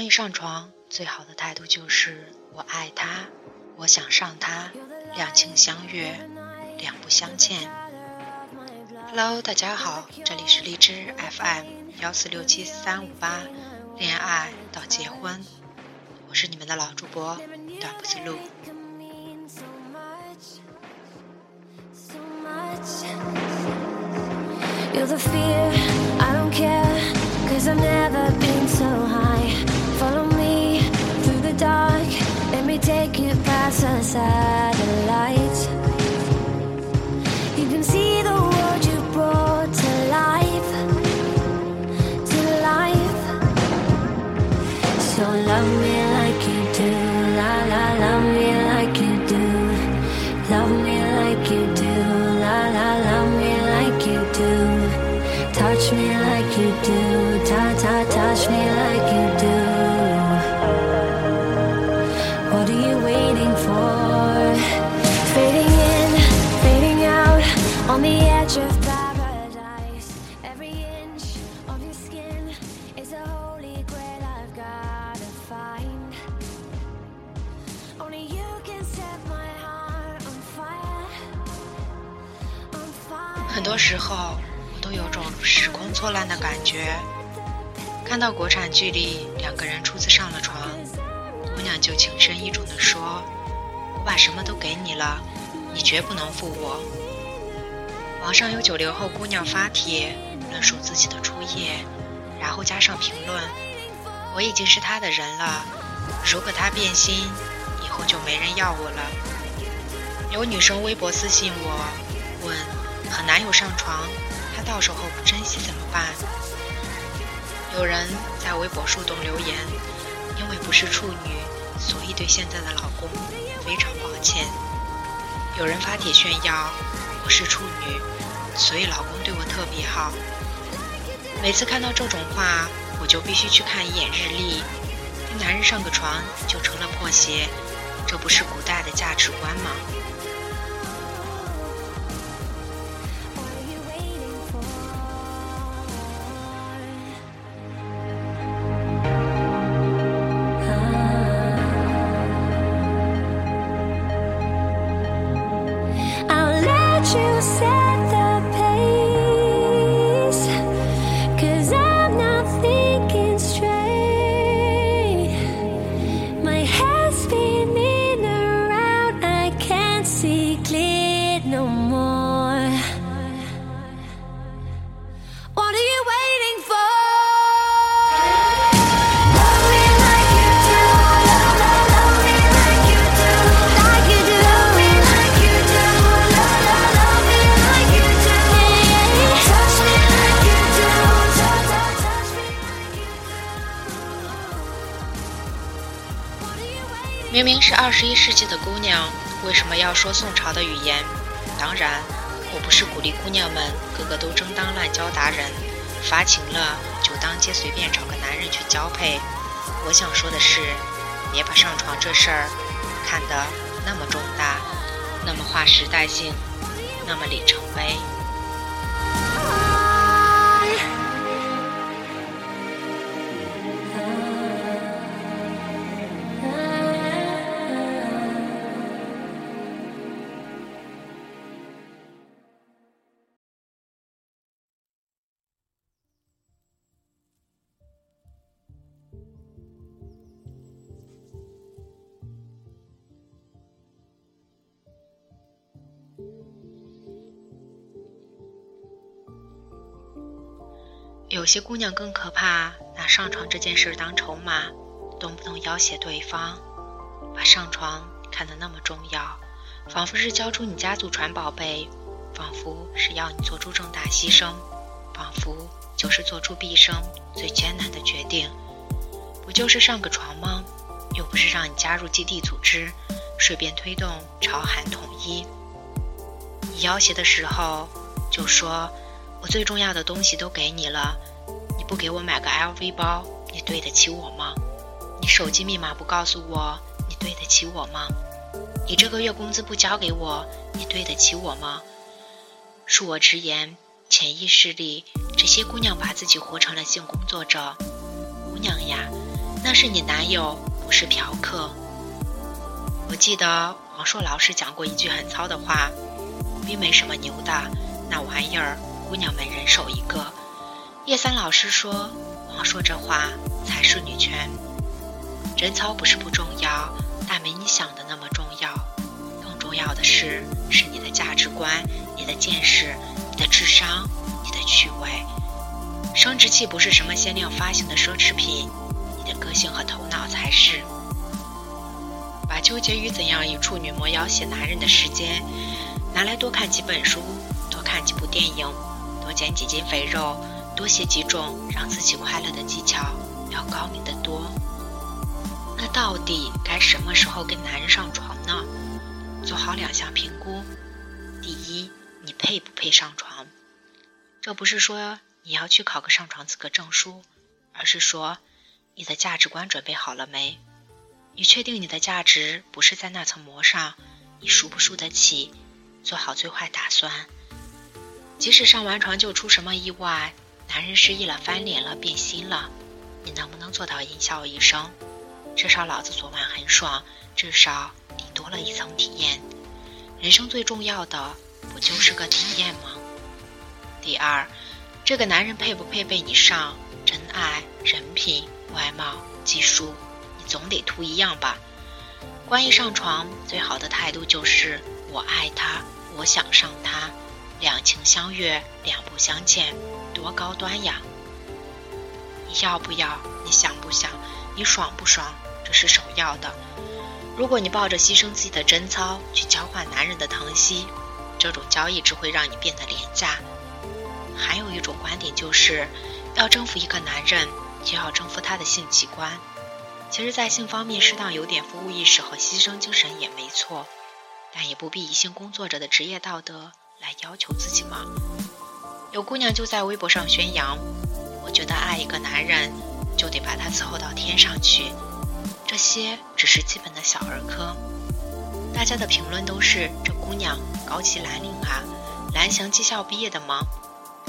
关于上床，最好的态度就是我爱他，我想上他，两情相悦，两不相欠。Hello，大家好，这里是荔枝 FM 幺四六七三五八，恋爱到结婚，我是你们的老主播短不思路。You're the fear, I don't care, cause I've never been so high. Dark, let me take you past 很多时候。我都有种时空错乱的感觉。看到国产剧里两个人初次上了床，姑娘就情深意重地说：“我把什么都给你了，你绝不能负我。”网上有九零后姑娘发帖论述自己的初夜，然后加上评论：“我已经是他的人了，如果他变心，以后就没人要我了。”有女生微博私信我，问：“和男友上床？”他到时候不珍惜怎么办？有人在微博树洞留言：“因为不是处女，所以对现在的老公非常抱歉。”有人发帖炫耀：“我是处女，所以老公对我特别好。”每次看到这种话，我就必须去看一眼日历。跟男人上个床就成了破鞋，这不是古代的价值观吗？是二十一世纪的姑娘，为什么要说宋朝的语言？当然，我不是鼓励姑娘们个个都争当滥交达人，发情了就当街随便找个男人去交配。我想说的是，别把上床这事儿看得那么重大，那么划时代性，那么里程碑。有些姑娘更可怕，拿上床这件事当筹码，动不动要挟对方，把上床看得那么重要，仿佛是交出你家祖传宝贝，仿佛是要你做出重大牺牲，仿佛就是做出毕生最艰难的决定。不就是上个床吗？又不是让你加入基地组织，顺便推动朝韩统一。你要挟的时候，就说。我最重要的东西都给你了，你不给我买个 LV 包，你对得起我吗？你手机密码不告诉我，你对得起我吗？你这个月工资不交给我，你对得起我吗？恕我直言，潜意识里这些姑娘把自己活成了性工作者。姑娘呀，那是你男友，不是嫖客。我记得王朔老师讲过一句很糙的话：“并没什么牛的，那玩意儿姑娘们人手一个。”叶三老师说：“王朔这话才是女权。贞操不是不重要，但没你想的那么重要。更重要的是，是你的价值观、你的见识、你的智商、你的趣味。生殖器不是什么限量发行的奢侈品，你的个性和头脑才是。把纠结于怎样以处女膜要挟男人的时间，拿来多看几本书，多看几部电影，多减几斤肥肉。”多写几种让自己快乐的技巧，要高明的多。那到底该什么时候跟男人上床呢？做好两项评估：第一，你配不配上床？这不是说你要去考个上床资格证书，而是说你的价值观准备好了没？你确定你的价值不是在那层膜上？你输不输得起？做好最坏打算。即使上完床就出什么意外。男人失忆了，翻脸了，变心了，你能不能做到淫笑一声？至少老子昨晚很爽，至少你多了一层体验。人生最重要的不就是个体验吗？第二，这个男人配不配被你上？真爱、人品、外貌、技术，你总得图一样吧？关于上床，最好的态度就是我爱他，我想上他。两情相悦，两不相欠，多高端呀！你要不要？你想不想？你爽不爽？这是首要的。如果你抱着牺牲自己的贞操去交换男人的疼惜，这种交易只会让你变得廉价。还有一种观点就是，要征服一个男人，就要征服他的性器官。其实，在性方面适当有点服务意识和牺牲精神也没错，但也不必一性工作者的职业道德。来要求自己吗？有姑娘就在微博上宣扬：“我觉得爱一个男人，就得把他伺候到天上去。”这些只是基本的小儿科。大家的评论都是：“这姑娘高级蓝领啊，蓝翔技校毕业的吗？”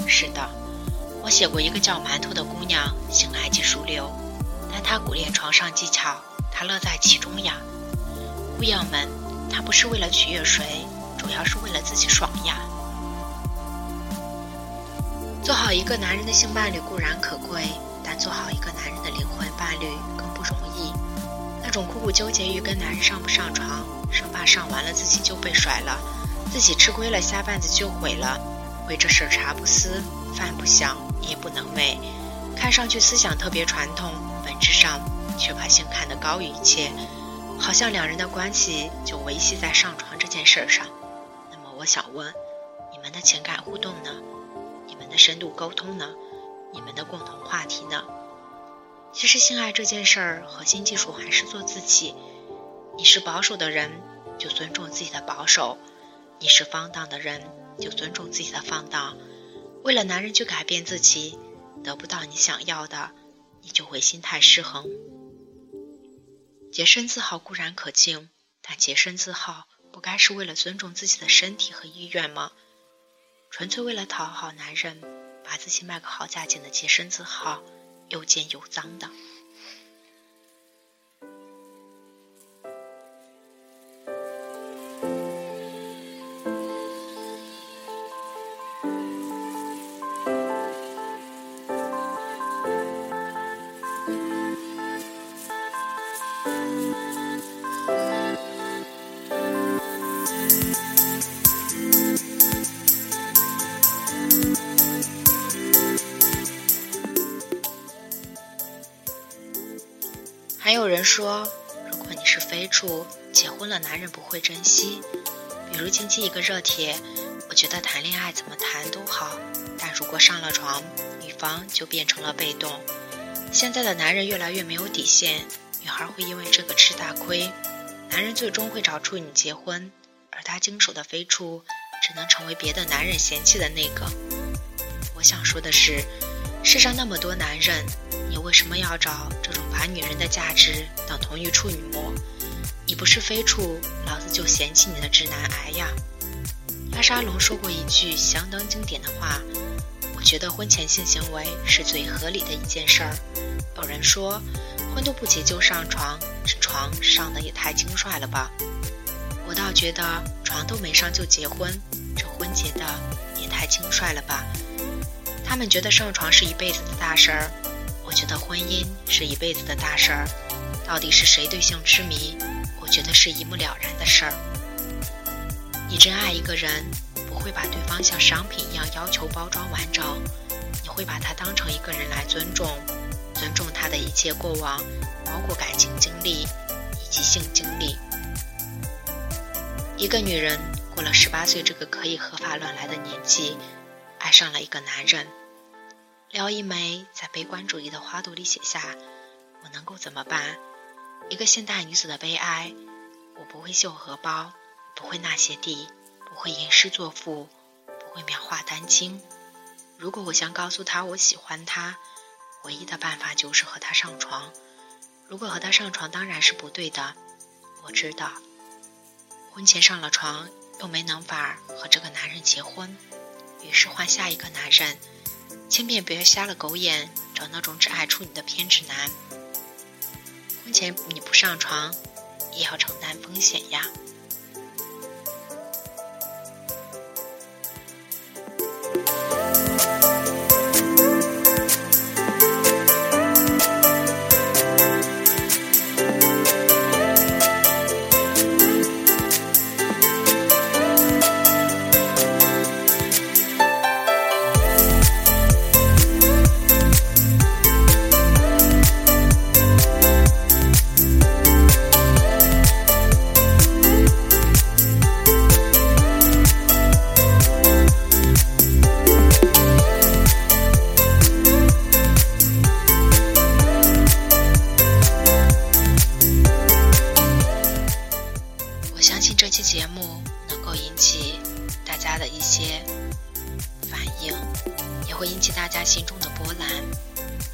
是的，我写过一个叫馒头的姑娘，性爱技术流，但她苦练床上技巧，她乐在其中呀。姑娘们，她不是为了取悦谁。主要是为了自己爽呀！做好一个男人的性伴侣固然可贵，但做好一个男人的灵魂伴侣更不容易。那种苦苦纠结于跟男人上不上床，生怕上完了自己就被甩了，自己吃亏了下半子就毁了，为这事茶不思饭不想夜不能寐，看上去思想特别传统，本质上却把性看得高于一切，好像两人的关系就维系在上床这件事上。我想问，你们的情感互动呢？你们的深度沟通呢？你们的共同话题呢？其实性爱这件事儿，核心技术还是做自己。你是保守的人，就尊重自己的保守；你是放荡的人，就尊重自己的放荡。为了男人去改变自己，得不到你想要的，你就会心态失衡。洁身自好固然可敬，但洁身自好。不该是为了尊重自己的身体和意愿吗？纯粹为了讨好男人，把自己卖个好价钱的洁身自好，又贱又脏的。还有人说，如果你是飞处，结婚了男人不会珍惜。比如近期一个热帖，我觉得谈恋爱怎么谈都好，但如果上了床，女方就变成了被动。现在的男人越来越没有底线，女孩会因为这个吃大亏，男人最终会找出你结婚，而他经手的飞处只能成为别的男人嫌弃的那个。我想说的是，世上那么多男人。你为什么要找这种把女人的价值等同于处女膜？你不是非处，老子就嫌弃你的直男癌呀！阿沙龙说过一句相当经典的话：“我觉得婚前性行为是最合理的一件事儿。”有人说，婚都不结就上床，这床上的也太轻率了吧？我倒觉得床都没上就结婚，这婚结的也太轻率了吧？他们觉得上床是一辈子的大事儿，我觉得婚姻是一辈子的大事儿。到底是谁对性痴迷？我觉得是一目了然的事儿。你真爱一个人，不会把对方像商品一样要求包装完整，你会把他当成一个人来尊重，尊重他的一切过往，包括感情经历以及性经历。一个女人过了十八岁这个可以合法乱来的年纪，爱上了一个男人。廖一梅在《悲观主义的花朵》里写下：“我能够怎么办？一个现代女子的悲哀。我不会绣荷包，不会纳鞋底，不会吟诗作赋，不会描画丹青。如果我想告诉他我喜欢他，唯一的办法就是和他上床。如果和他上床当然是不对的，我知道。”婚前上了床，又没能法和这个男人结婚，于是换下一个男人。千遍别瞎了狗眼，找那种只爱处女的偏执男。婚前你不上床，也要承担风险呀。会引起大家心中的波澜。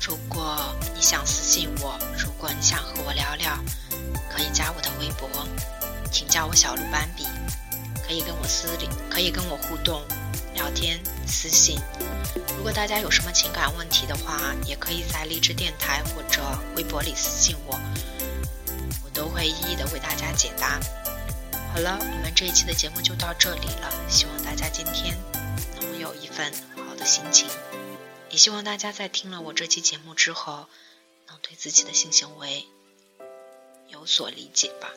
如果你想私信我，如果你想和我聊聊，可以加我的微博，请叫我小鹿斑比，可以跟我私里，可以跟我互动、聊天、私信。如果大家有什么情感问题的话，也可以在荔枝电台或者微博里私信我，我都会一一的为大家解答。好了，我们这一期的节目就到这里了，希望大家今天能有一份的心情。也希望大家在听了我这期节目之后，能对自己的性行为有所理解吧。